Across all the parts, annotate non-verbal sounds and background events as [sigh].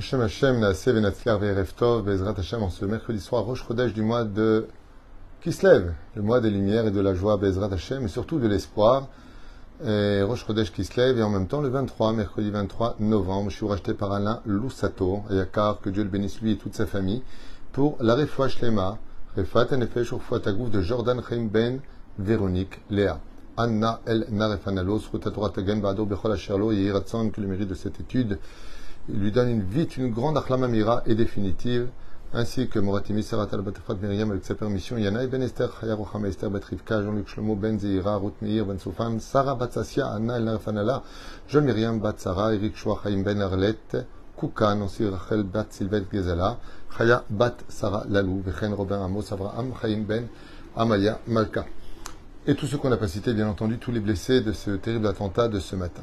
Hashem Hashem, Naaseh Venatzler Ve'erev Tov, Bezrat Hashem, en ce mercredi soir, Rosh Chodesh du mois de Kislev, le mois des lumières et de la joie, Bezrat Hashem, et surtout de l'espoir. Et Rosh Chodesh Kislev, et en même temps le 23, mercredi 23 novembre, je suis racheté par Alain Loussato, et Yakar, que Dieu le bénisse lui et toute sa famille, pour la Refoua Shlema, Refat Nefesh Urfoua Tagouf de Jordan Chaim Ben Véronique Léa. Anna El Narefanalos, Rutatora Tagen Bado Bechol Asherlo, et Yiratson, que le mérite de cette étude lui donne une vite une grande achlamamira et définitive, ainsi que Moratimi Sarat al Batafat Myriam avec sa permission, Yana Ben Esther, Chaya Rochama Esther Batrivka, Jean-Luc Shlomo Ben Zeira, Ruth Ben Soufan, Sarah Batsassia, Anna El Narfanala, Jean Myriam Batsara, Eric Chaim Ben Arlette, Koukan, aussi Rachel Bat Sylvette Gezala, Chaya Bat Sarah Lalou, Vechen Robin Amos, Avraham Chaim Ben Amaya Malka. Et tous ceux qu'on n'a pas cités, bien entendu, tous les blessés de ce terrible attentat de ce matin.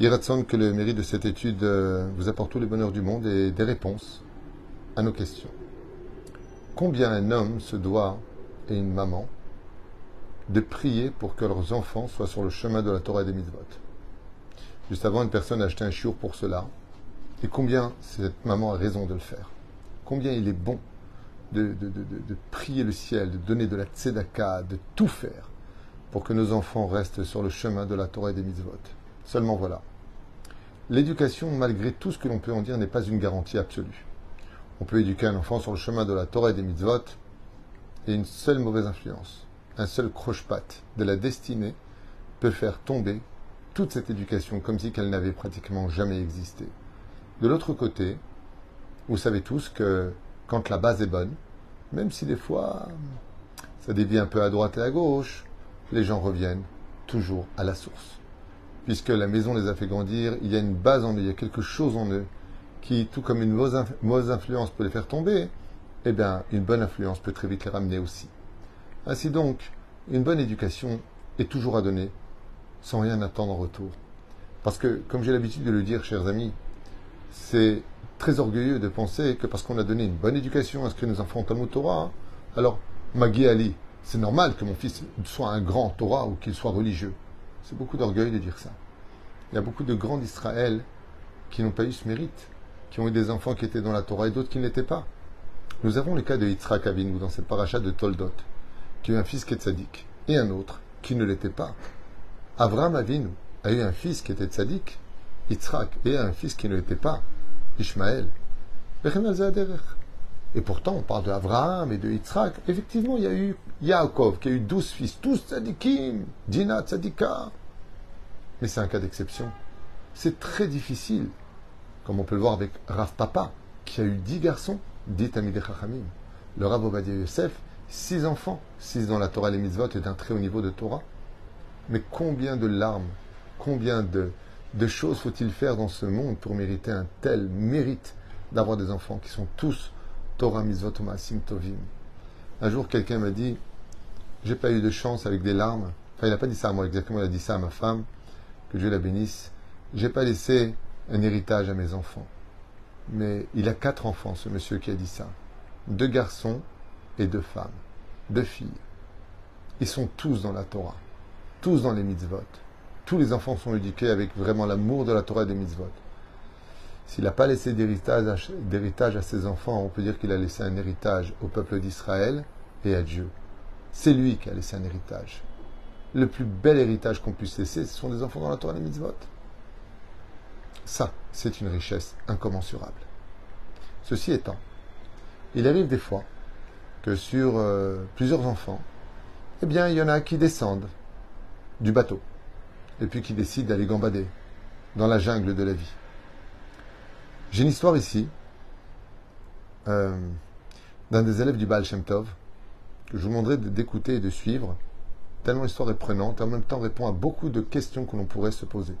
Iratson, que le mérite de cette étude euh, vous apporte tous les bonheurs du monde et des réponses à nos questions. Combien un homme se doit, et une maman, de prier pour que leurs enfants soient sur le chemin de la Torah et des mitzvot? Juste avant, une personne a acheté un chiour pour cela. Et combien cette maman a raison de le faire? Combien il est bon de, de prier le ciel, de donner de la tzedaka, de tout faire pour que nos enfants restent sur le chemin de la Torah et des mitzvot? Seulement voilà. L'éducation, malgré tout ce que l'on peut en dire, n'est pas une garantie absolue. On peut éduquer un enfant sur le chemin de la Torah et des mitzvot, et une seule mauvaise influence, un seul croche-patte de la destinée peut faire tomber toute cette éducation comme si qu'elle n'avait pratiquement jamais existé. De l'autre côté, vous savez tous que quand la base est bonne, même si des fois ça dévie un peu à droite et à gauche, les gens reviennent toujours à la source puisque la maison les a fait grandir, il y a une base en eux, il y a quelque chose en eux qui, tout comme une mauvaise influence peut les faire tomber, eh bien, une bonne influence peut très vite les ramener aussi. Ainsi donc, une bonne éducation est toujours à donner, sans rien attendre en retour. Parce que, comme j'ai l'habitude de le dire, chers amis, c'est très orgueilleux de penser que parce qu'on a donné une bonne éducation à ce que nos enfants au Torah, alors, Magui Ali, c'est normal que mon fils soit un grand Torah ou qu'il soit religieux. C'est beaucoup d'orgueil de dire ça. Il y a beaucoup de grands d'Israël qui n'ont pas eu ce mérite, qui ont eu des enfants qui étaient dans la Torah et d'autres qui ne l'étaient pas. Nous avons le cas de Yitzhak Avinu dans cette paracha de Toldot, qui a eu un fils qui est tzaddik, et un autre qui ne l'était pas. Avraham Avinu a eu un fils qui était tzaddik, Yitzhak, et un fils qui ne l'était pas, Ishmaël. Et pourtant, on parle d'Avraham et de Yitzhak. Effectivement, il y a eu Yaakov qui a eu douze fils, tous tzadikim, Dina tzadika. Mais c'est un cas d'exception. C'est très difficile, comme on peut le voir avec Rav Papa, qui a eu dix garçons, dit Tamid Chachamim. Le Rav Ovadia Yosef, six enfants, six dans la Torah les mitzvot et d'un très haut niveau de Torah. Mais combien de larmes, combien de, de choses faut-il faire dans ce monde pour mériter un tel mérite d'avoir des enfants qui sont tous Torah Mitzvot Maasim Tovim. Un jour, quelqu'un m'a dit J'ai pas eu de chance avec des larmes. Enfin, il n'a pas dit ça à moi exactement, il a dit ça à ma femme, que Dieu la bénisse. J'ai pas laissé un héritage à mes enfants. Mais il a quatre enfants, ce monsieur qui a dit ça. Deux garçons et deux femmes. Deux filles. Ils sont tous dans la Torah. Tous dans les mitzvot. Tous les enfants sont éduqués avec vraiment l'amour de la Torah et des mitzvot. S'il n'a pas laissé d'héritage à ses enfants, on peut dire qu'il a laissé un héritage au peuple d'Israël et à Dieu. C'est lui qui a laissé un héritage. Le plus bel héritage qu'on puisse laisser, ce sont des enfants dans la Torah et mitzvot. Ça, c'est une richesse incommensurable. Ceci étant, il arrive des fois que sur euh, plusieurs enfants, eh bien, il y en a qui descendent du bateau et puis qui décident d'aller gambader dans la jungle de la vie. J'ai une histoire ici euh, d'un des élèves du Baal Shem Tov que je vous demanderai d'écouter et de suivre, tellement l'histoire est prenante et en même temps répond à beaucoup de questions que l'on pourrait se poser.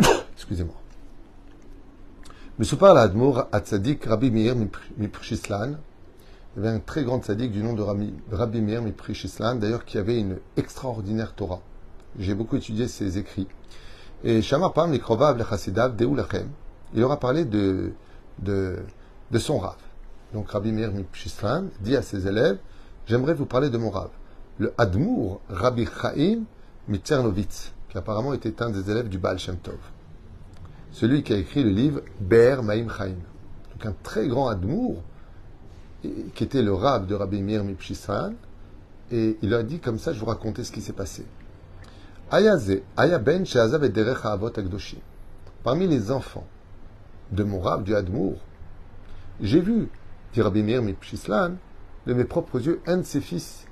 [coughs] Excusez-moi. Mesupar l'Admour à Tzadik Rabbi Meir Miprishislan. Il y avait un très grand tzadik du nom de Rabbi Meir Miprishislan, d'ailleurs qui avait une extraordinaire Torah. J'ai beaucoup étudié ses écrits. Et Shamar Pam Likrovav Lechasidav Deulachem, il aura parlé de, son rave. Donc Rabbi Meir Mipshislan dit à ses élèves J'aimerais vous parler de mon rave, le Admour Rabbi Chaim Mitzernovitz, qui apparemment était un des élèves du Baal Shem Tov. celui qui a écrit le livre Ber Maim Chaim. Donc un très grand admour, qui était le rab de Rabbi Mir Mipshisran, et il a dit comme ça, je vous raconter ce qui s'est passé. Parmi les enfants de mon rab, du Admour, j'ai vu, dit Rabbi Mir Mipshislan, de mes propres yeux, un de ses fils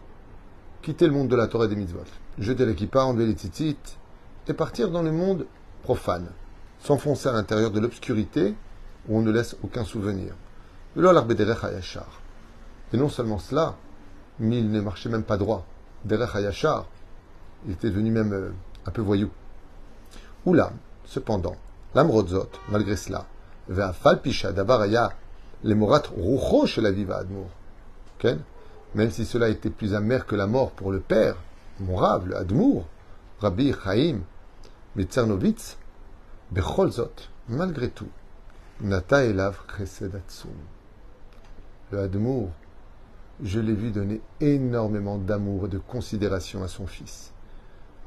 quitter le monde de la Torah et des mitzvot, jeter l'équipa, enlever les titites, et partir dans le monde profane, s'enfoncer à l'intérieur de l'obscurité où on ne laisse aucun souvenir. Et non seulement cela, mais il ne marchait même pas droit. Derech Hayashar, il était devenu même euh, un peu voyou. Oula, cependant, l'amrodzot, malgré cela, vers Falpisha d'Avaraya, les morat roucho chez la viva Admour. Même si cela était plus amer que la mort pour le père, mon rave, le Admour, Rabbi Chaim, Mitzernovitz, Becholzot, malgré tout, Nata Elav Kresedatsum. Le Admour, je l'ai vu donner énormément d'amour et de considération à son fils,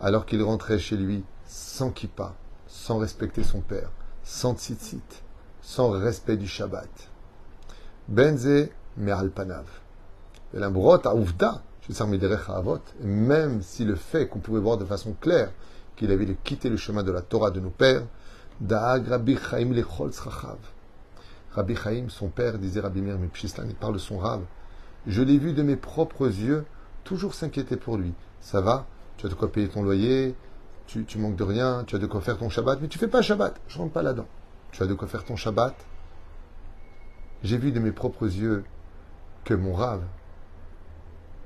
alors qu'il rentrait chez lui sans kippa, sans respecter son père, sans tzitzit, sans respect du Shabbat. Benze Me'alpanav. L'imbrot à Ouvda, même si le fait qu'on pouvait voir de façon claire qu'il avait quitté le chemin de la Torah de nos pères, Da'ag Rabbi Chaim lechol Rabbi Chaim, son père, disait Rabbi Mipshislan, il parle son rave. Je l'ai vu de mes propres yeux, toujours s'inquiéter pour lui. Ça va? Tu as de quoi payer ton loyer tu, tu, manques de rien Tu as de quoi faire ton Shabbat Mais tu fais pas Shabbat Je rentre pas là-dedans. Tu as de quoi faire ton Shabbat J'ai vu de mes propres yeux que mon rave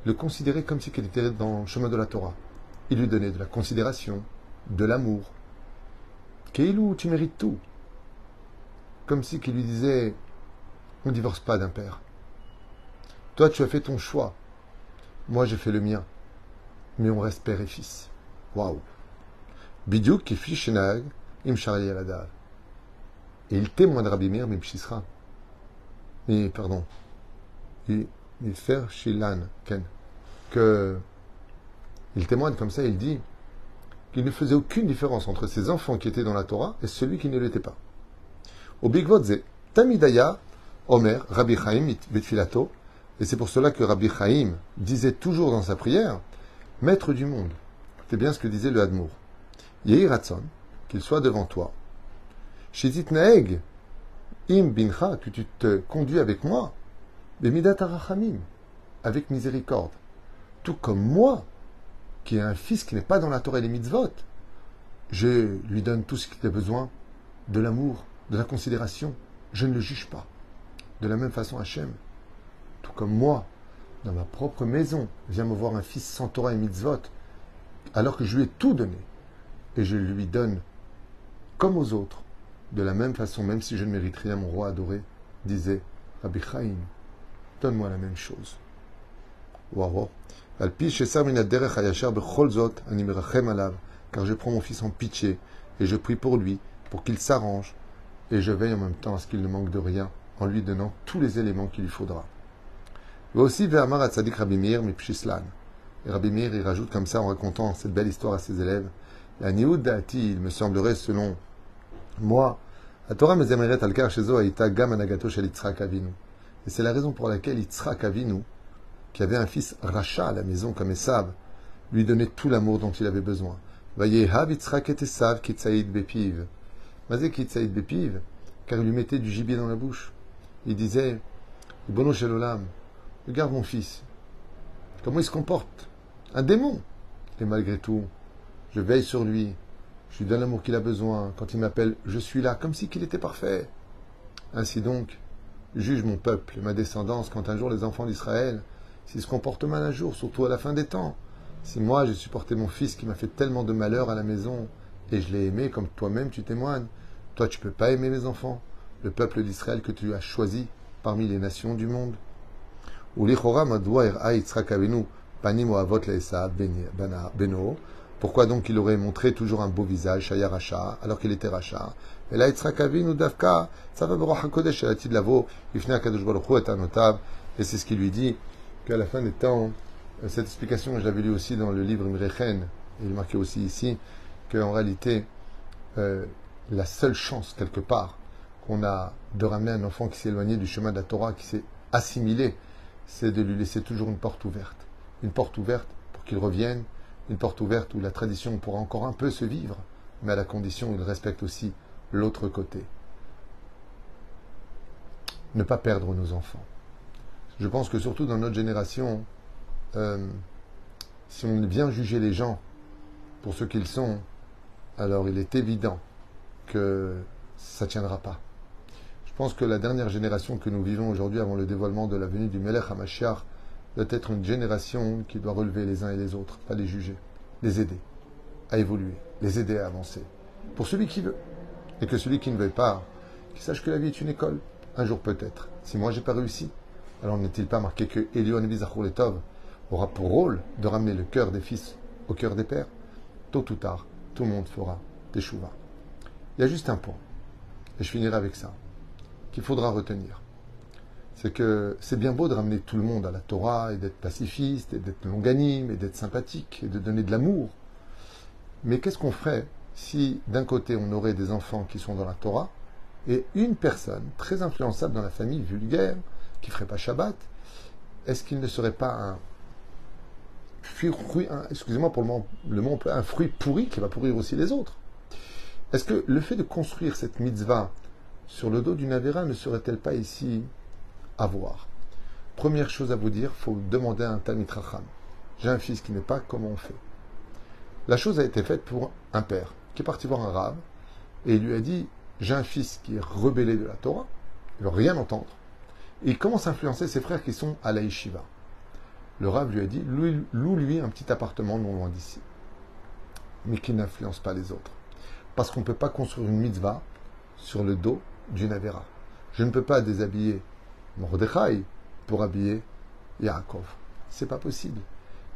le considérait comme si il était dans le chemin de la Torah. Il lui donnait de la considération, de l'amour. Keilou, tu mérites tout. Comme si qu'il lui disait On ne divorce pas d'un père. Toi, tu as fait ton choix. Moi, j'ai fait le mien. Mais on reste père et fils. Waouh. Bidiouk qui fit Shenag, im Et il témoigne de Rabbi Meir, Mipshisra. Mais, pardon. Il, il fait Shilan, Ken. Que. Il témoigne comme ça, il dit qu'il ne faisait aucune différence entre ses enfants qui étaient dans la Torah et celui qui ne l'était pas. Au Bigvodze, Tamidaya, Omer, Rabbi Chaim, et c'est pour cela que Rabbi Chaim disait toujours dans sa prière, Maître du monde. C'est bien ce que disait le Hadmour. Yehi Ratson, qu'il soit devant toi. Shizit Naeg, Im Bincha, que tu te conduis avec moi. Bemidat Arachamim, avec miséricorde. Tout comme moi, qui ai un fils qui n'est pas dans la Torah et les mitzvot, je lui donne tout ce qu'il a besoin, de l'amour, de la considération. Je ne le juge pas. De la même façon, Hachem, tout comme moi, dans ma propre maison, vient me voir un fils sans Torah et mitzvot, alors que je lui ai tout donné. Et je lui donne, comme aux autres, de la même façon, même si je ne mérite rien, mon roi adoré, disait Rabbi Chaim, donne-moi la même chose. Car je prends mon fils en pitié et je prie pour lui, pour qu'il s'arrange, et je veille en même temps à ce qu'il ne manque de rien, en lui donnant tous les éléments qu'il lui faudra. Aussi vers Tzadik Rabbi Meir Et Rabbi Meir, il rajoute comme ça en racontant cette belle histoire à ses élèves. La Dati, il me semblerait, selon moi, la Torah me zemeret aita gam anagato shel. Et c'est la raison pour laquelle Yitzhak Avinu, qui avait un fils rachat à la maison comme Esav, lui donnait tout l'amour dont il avait besoin. Vayehav Yitzhak et Esav kitsaïd bepiv. Mazé kitsaïd bepiv, car il lui mettait du gibier dans la bouche. Il disait, Bono Shelolam, regarde mon fils, comment il se comporte Un démon Et malgré tout, je veille sur lui, je lui donne l'amour qu'il a besoin. Quand il m'appelle, je suis là, comme si qu'il était parfait. Ainsi donc, juge mon peuple et ma descendance quand un jour les enfants d'Israël s'il se comporte mal un jour, surtout à la fin des temps. Si moi j'ai supporté mon fils qui m'a fait tellement de malheur à la maison, et je l'ai aimé comme toi-même tu témoignes, toi tu peux pas aimer mes enfants, le peuple d'Israël que tu as choisi parmi les nations du monde. Pourquoi donc il aurait montré toujours un beau visage, Shaya Racha, alors qu'il était Racha? Et là, Yitzhak Avinu, Davka, ça va HaKodesh, Lavo, Ifne HaKadosh Baruch Hu, est un et c'est ce qu'il lui dit, qu'à la fin des temps, euh, cette explication, je l'avais lu aussi dans le livre Mrechen, et il marquait aussi ici, qu'en réalité, euh, la seule chance, quelque part, qu'on a de ramener un enfant qui s'est éloigné du chemin de la Torah, qui s'est assimilé, c'est de lui laisser toujours une porte ouverte. Une porte ouverte pour qu'il revienne, une porte ouverte où la tradition pourra encore un peu se vivre, mais à la condition où il respecte aussi l'autre côté. Ne pas perdre nos enfants. Je pense que surtout dans notre génération, euh, si on vient juger les gens pour ce qu'ils sont, alors il est évident que ça ne tiendra pas. Je pense que la dernière génération que nous vivons aujourd'hui avant le dévoilement de la venue du Melech HaMashiach doit être une génération qui doit relever les uns et les autres, pas les juger, les aider à évoluer, les aider à avancer. Pour celui qui veut. Et que celui qui ne veut pas, qui sache que la vie est une école. Un jour peut-être. Si moi j'ai pas réussi, alors n'est-il pas marqué que Elion Letov aura pour rôle de ramener le cœur des fils au cœur des pères? Tôt ou tard, tout le monde fera des chouvas. Il y a juste un point, et je finirai avec ça, qu'il faudra retenir. C'est que c'est bien beau de ramener tout le monde à la Torah et d'être pacifiste et d'être longanime et d'être sympathique et de donner de l'amour. Mais qu'est-ce qu'on ferait si d'un côté on aurait des enfants qui sont dans la Torah et une personne très influençable dans la famille vulgaire qui ferait pas Shabbat, est-ce qu'il ne serait pas un fruit, un fruit pourri qui va pourrir aussi les autres? Est-ce que le fait de construire cette mitzvah sur le dos d'une Avera ne serait-elle pas ici à voir? Première chose à vous dire, faut demander à un Talmid J'ai un fils qui n'est pas, comment on fait La chose a été faite pour un père qui est parti voir un rave et il lui a dit J'ai un fils qui est rebellé de la Torah, il ne veut rien entendre. Il commence à influencer ses frères qui sont à la yeshiva. Le rave lui a dit Loue-lui un petit appartement non loin d'ici, mais qui n'influence pas les autres. Parce qu'on ne peut pas construire une mitzvah sur le dos d'une Avera. Je ne peux pas déshabiller Mordechai pour habiller Yaakov. C'est pas possible.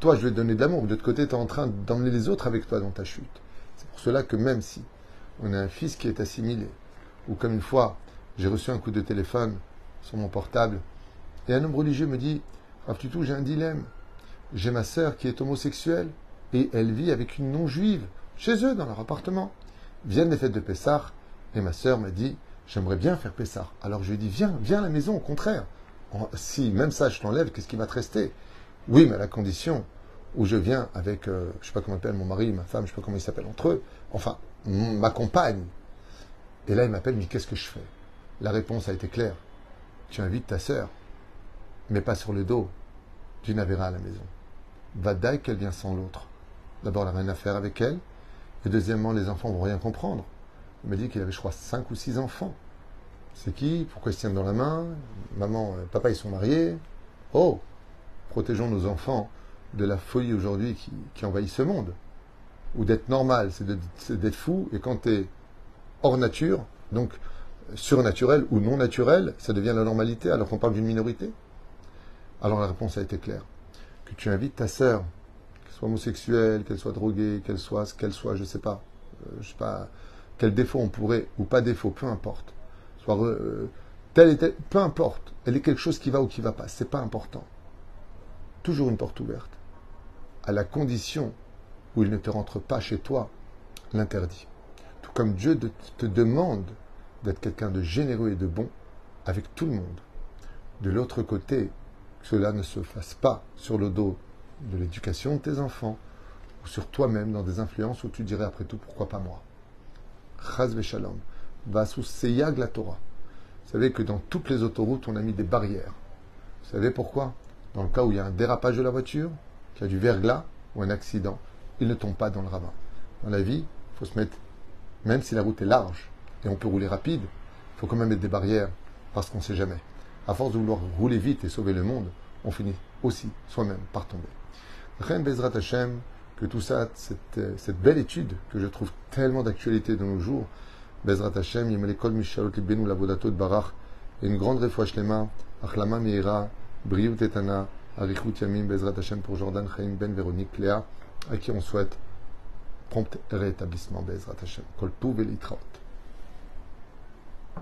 Toi, je vais te donner de l'amour. De l'autre côté, tu es en train d'emmener les autres avec toi dans ta chute. C'est pour cela que même si on a un fils qui est assimilé, ou comme une fois, j'ai reçu un coup de téléphone sur mon portable, et un homme religieux me dit Rav tout, j'ai un dilemme. J'ai ma sœur qui est homosexuelle, et elle vit avec une non-juive, chez eux, dans leur appartement. Viennent les fêtes de Pessah, et ma sœur m'a dit J'aimerais bien faire Pessah. Alors je lui ai dit Viens, viens à la maison, au contraire. Si même ça, je t'enlève, qu'est-ce qui va te rester? Oui, mais à la condition où je viens avec, je euh, je sais pas comment appelle mon mari, ma femme, je sais pas comment ils s'appellent entre eux, enfin, ma compagne. Et là, il m'appelle, mais qu'est-ce que je fais? La réponse a été claire. Tu invites ta sœur, mais pas sur le dos d'une Avera à la maison. Va d'ailleurs qu'elle vient sans l'autre. D'abord, elle n'a rien à faire avec elle. Et deuxièmement, les enfants vont rien comprendre. Il m'a dit qu'il avait, je crois, cinq ou six enfants. C'est qui? Pourquoi ils se tiennent dans la main? Maman, papa, ils sont mariés. Oh Protégeons nos enfants de la folie aujourd'hui qui, envahit ce monde. Ou d'être normal, c'est d'être fou, et quand tu es hors nature, donc surnaturel ou non naturel, ça devient la normalité alors qu'on parle d'une minorité Alors la réponse a été claire. Que tu invites ta sœur, qu'elle soit homosexuelle, qu'elle soit droguée, qu'elle soit ce qu'elle soit, je sais pas, euh, je sais pas, quel défaut on pourrait, ou pas défaut, peu importe. Soit euh, tel peu importe, elle est quelque chose qui va ou qui va pas, c'est pas important. Toujours une porte ouverte à la condition où il ne te rentre pas chez toi l'interdit. Tout comme Dieu te demande d'être quelqu'un de généreux et de bon avec tout le monde. De l'autre côté, que cela ne se fasse pas sur le dos de l'éducation de tes enfants ou sur toi-même dans des influences où tu dirais après tout pourquoi pas moi? Chaz sous Seyag. Vous savez que dans toutes les autoroutes, on a mis des barrières. Vous savez pourquoi? Dans le cas où il y a un dérapage de la voiture, qui a du verglas ou un accident, il ne tombe pas dans le ravin. Dans la vie, il faut se mettre, même si la route est large et on peut rouler rapide, il faut quand même mettre des barrières parce qu'on ne sait jamais. À force de vouloir rouler vite et sauver le monde, on finit aussi soi-même par tomber. Bezrat Hashem, que tout ça, cette, belle étude que je trouve tellement d'actualité de nos jours, Bezrat Hashem, Yemelekol Mishalot Libenu Lavodato de Barach, et une grande réfouach Lema, Achlama Meira, Briou Tetana, Arichut Yamim Bezrat Hashem pour Jordan Chaim Ben Véronique Léa, à qui on souhaite prompt rétablissement Bezrat Hashem. Kol